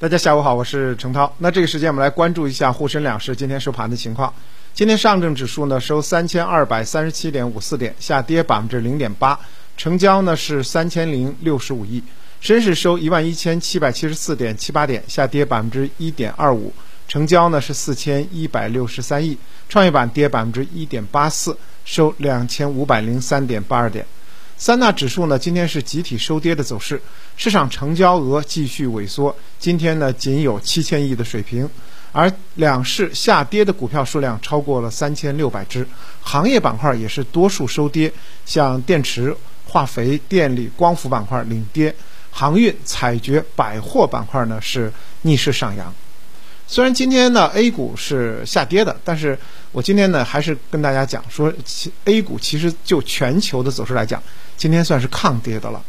大家下午好，我是程涛。那这个时间我们来关注一下沪深两市今天收盘的情况。今天上证指数呢收三千二百三十七点五四点，下跌百分之零点八，成交呢是三千零六十五亿。深市收一万一千七百七十四点七八点，下跌百分之一点二五，成交呢是四千一百六十三亿。创业板跌百分之一点八四，收两千五百零三点八二点。三大指数呢，今天是集体收跌的走势，市场成交额继续萎缩，今天呢仅有七千亿的水平，而两市下跌的股票数量超过了三千六百只，行业板块也是多数收跌，像电池、化肥、电力、光伏板块领跌，航运、采掘、百货板块呢是逆势上扬。虽然今天呢 A 股是下跌的，但是我今天呢还是跟大家讲说，A 股其实就全球的走势来讲，今天算是抗跌的了。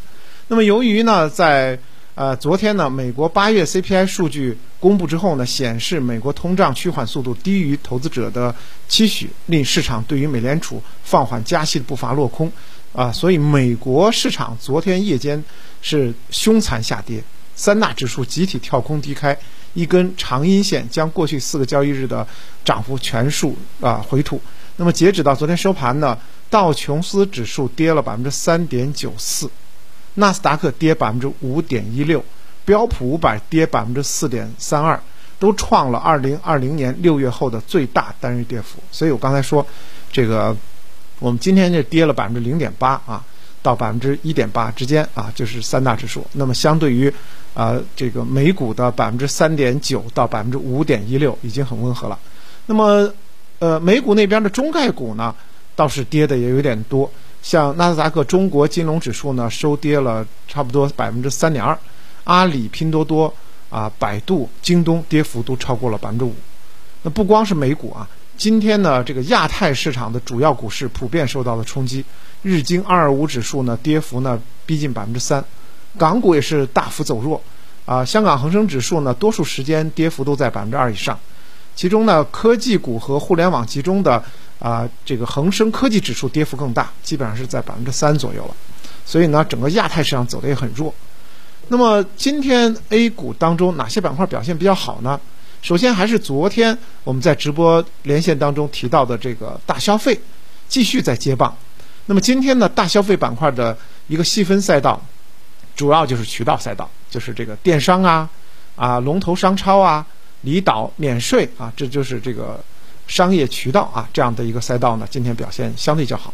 那么由于呢在呃昨天呢美国八月 CPI 数据公布之后呢，显示美国通胀趋缓速度低于投资者的期许，令市场对于美联储放缓加息的步伐落空啊，所以美国市场昨天夜间是凶残下跌，三大指数集体跳空低开。一根长阴线将过去四个交易日的涨幅全数啊回吐。那么截止到昨天收盘呢，道琼斯指数跌了百分之三点九四，纳斯达克跌百分之五点一六，标普五百跌百分之四点三二，都创了二零二零年六月后的最大单日跌幅。所以我刚才说，这个我们今天这跌了百分之零点八啊，到百分之一点八之间啊，就是三大指数。那么相对于。啊，这个美股的百分之三点九到百分之五点一六已经很温和了。那么，呃，美股那边的中概股呢，倒是跌的也有点多。像纳斯达克中国金融指数呢，收跌了差不多百分之三点二。阿里、拼多多啊、百度、京东跌幅都超过了百分之五。那不光是美股啊，今天呢，这个亚太市场的主要股市普遍受到了冲击。日经二二五指数呢，跌幅呢逼近百分之三。港股也是大幅走弱，啊，香港恒生指数呢，多数时间跌幅都在百分之二以上，其中呢，科技股和互联网集中的啊，这个恒生科技指数跌幅更大，基本上是在百分之三左右了，所以呢，整个亚太市场走的也很弱。那么今天 A 股当中哪些板块表现比较好呢？首先还是昨天我们在直播连线当中提到的这个大消费，继续在接棒。那么今天呢，大消费板块的一个细分赛道。主要就是渠道赛道，就是这个电商啊，啊龙头商超啊，离岛免税啊，这就是这个商业渠道啊这样的一个赛道呢，今天表现相对较好。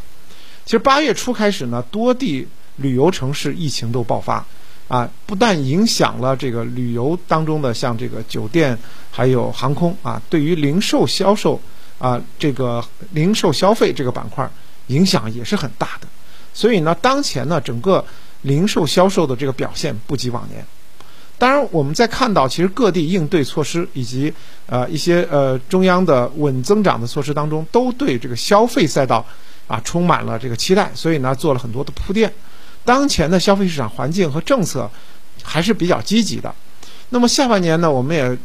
其实八月初开始呢，多地旅游城市疫情都爆发啊，不但影响了这个旅游当中的像这个酒店还有航空啊，对于零售销售啊这个零售消费这个板块影响也是很大的。所以呢，当前呢整个。零售销售的这个表现不及往年，当然我们在看到其实各地应对措施以及呃一些呃中央的稳增长的措施当中，都对这个消费赛道啊充满了这个期待，所以呢做了很多的铺垫。当前的消费市场环境和政策还是比较积极的。那么下半年呢，我们也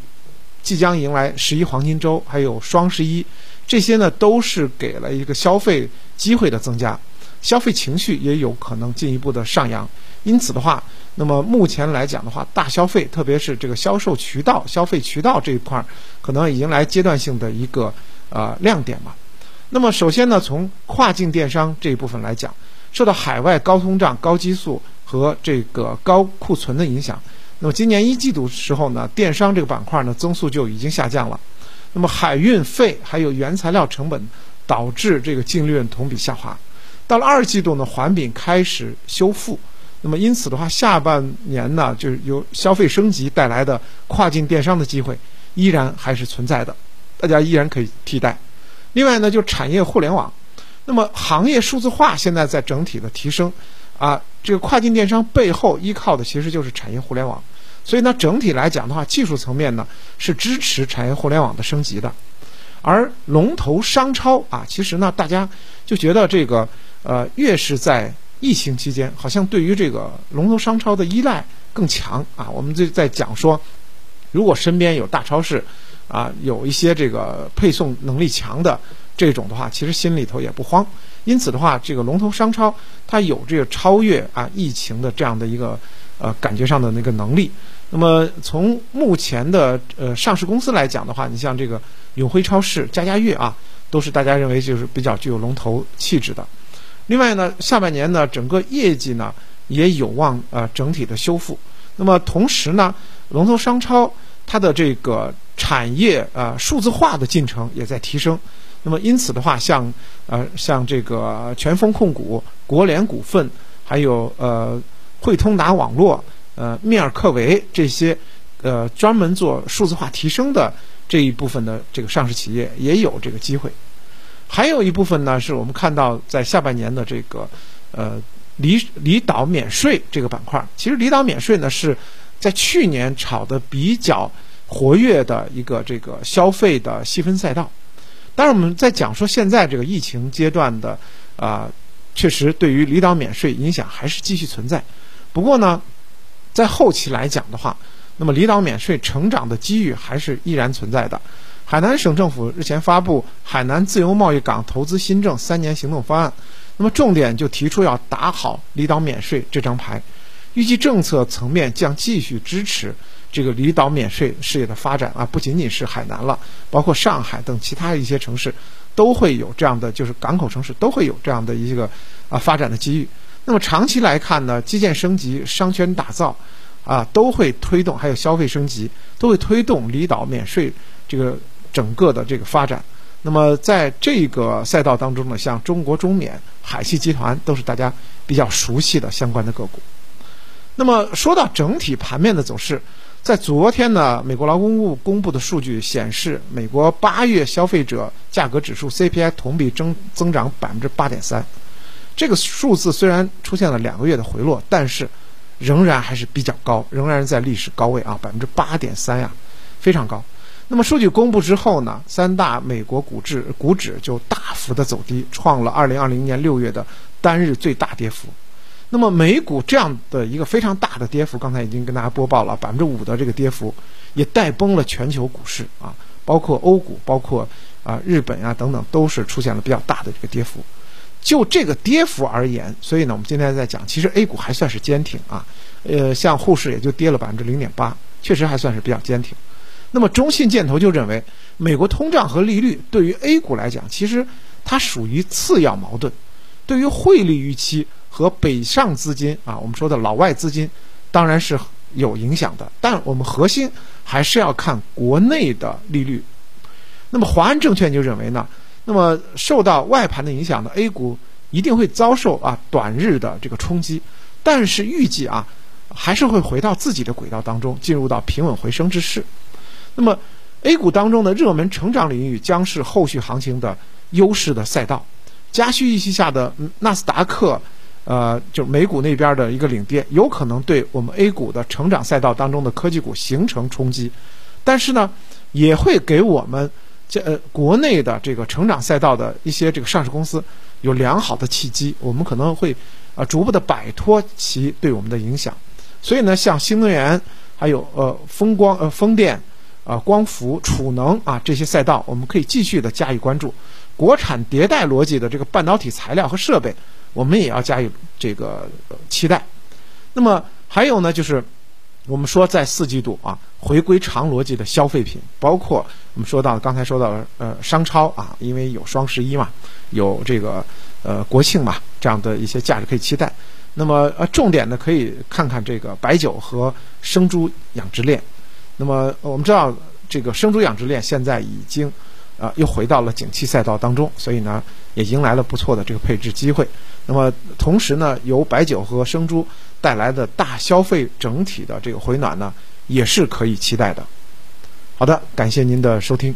即将迎来十一黄金周，还有双十一，这些呢都是给了一个消费机会的增加。消费情绪也有可能进一步的上扬，因此的话，那么目前来讲的话，大消费，特别是这个销售渠道、消费渠道这一块，可能迎来阶段性的一个呃亮点吧。那么首先呢，从跨境电商这一部分来讲，受到海外高通胀、高激素和这个高库存的影响，那么今年一季度时候呢，电商这个板块呢增速就已经下降了。那么海运费还有原材料成本导致这个净利润同比下滑。到了二季度呢，环比开始修复，那么因此的话，下半年呢，就是由消费升级带来的跨境电商的机会依然还是存在的，大家依然可以替代。另外呢，就产业互联网，那么行业数字化现在在整体的提升，啊，这个跨境电商背后依靠的其实就是产业互联网，所以呢，整体来讲的话，技术层面呢是支持产业互联网的升级的，而龙头商超啊，其实呢，大家就觉得这个。呃，越是在疫情期间，好像对于这个龙头商超的依赖更强啊。我们就在讲说，如果身边有大超市，啊，有一些这个配送能力强的这种的话，其实心里头也不慌。因此的话，这个龙头商超它有这个超越啊疫情的这样的一个呃感觉上的那个能力。那么从目前的呃上市公司来讲的话，你像这个永辉超市、家家悦啊，都是大家认为就是比较具有龙头气质的。另外呢，下半年呢，整个业绩呢也有望呃整体的修复。那么同时呢，龙头商超它的这个产业呃数字化的进程也在提升。那么因此的话，像呃像这个全峰控股、国联股份，还有呃汇通达网络、呃密尔克维这些呃专门做数字化提升的这一部分的这个上市企业也有这个机会。还有一部分呢，是我们看到在下半年的这个呃离离岛免税这个板块。其实离岛免税呢是在去年炒的比较活跃的一个这个消费的细分赛道。当然，我们在讲说现在这个疫情阶段的啊，确实对于离岛免税影响还是继续存在。不过呢，在后期来讲的话，那么离岛免税成长的机遇还是依然存在的。海南省政府日前发布《海南自由贸易港投资新政三年行动方案》，那么重点就提出要打好离岛免税这张牌，预计政策层面将继续支持。这个离岛免税事业的发展啊，不仅仅是海南了，包括上海等其他一些城市，都会有这样的，就是港口城市都会有这样的一个啊发展的机遇。那么长期来看呢，基建升级、商圈打造啊，都会推动，还有消费升级，都会推动离岛免税这个整个的这个发展。那么在这个赛道当中呢，像中国中免、海汽集团都是大家比较熟悉的相关的个股。那么说到整体盘面的走势。在昨天呢，美国劳工部公布的数据显示，美国八月消费者价格指数 CPI 同比增增长百分之八点三，这个数字虽然出现了两个月的回落，但是仍然还是比较高，仍然在历史高位啊，百分之八点三呀，非常高。那么数据公布之后呢，三大美国股指股指就大幅的走低，创了二零二零年六月的单日最大跌幅。那么美股这样的一个非常大的跌幅，刚才已经跟大家播报了，百分之五的这个跌幅，也带崩了全球股市啊，包括欧股，包括啊日本啊等等，都是出现了比较大的这个跌幅。就这个跌幅而言，所以呢，我们今天在讲，其实 A 股还算是坚挺啊，呃，像沪市也就跌了百分之零点八，确实还算是比较坚挺。那么中信建投就认为，美国通胀和利率对于 A 股来讲，其实它属于次要矛盾，对于汇率预期。和北上资金啊，我们说的老外资金，当然是有影响的。但我们核心还是要看国内的利率。那么华安证券就认为呢，那么受到外盘的影响呢 A 股一定会遭受啊短日的这个冲击，但是预计啊还是会回到自己的轨道当中，进入到平稳回升之势。那么 A 股当中的热门成长领域将是后续行情的优势的赛道。加息预期下的纳斯达克。呃，就美股那边的一个领跌，有可能对我们 A 股的成长赛道当中的科技股形成冲击，但是呢，也会给我们这呃国内的这个成长赛道的一些这个上市公司有良好的契机，我们可能会啊逐步的摆脱其对我们的影响。所以呢，像新能源、还有呃风光、呃风电、啊光伏、储能啊这些赛道，我们可以继续的加以关注。国产迭代逻辑的这个半导体材料和设备。我们也要加以这个期待。那么还有呢，就是我们说在四季度啊，回归长逻辑的消费品，包括我们说到刚才说到呃商超啊，因为有双十一嘛，有这个呃国庆嘛，这样的一些价值可以期待。那么呃重点呢，可以看看这个白酒和生猪养殖链。那么我们知道这个生猪养殖链现在已经啊又回到了景气赛道当中，所以呢也迎来了不错的这个配置机会。那么同时呢，由白酒和生猪带来的大消费整体的这个回暖呢，也是可以期待的。好的，感谢您的收听。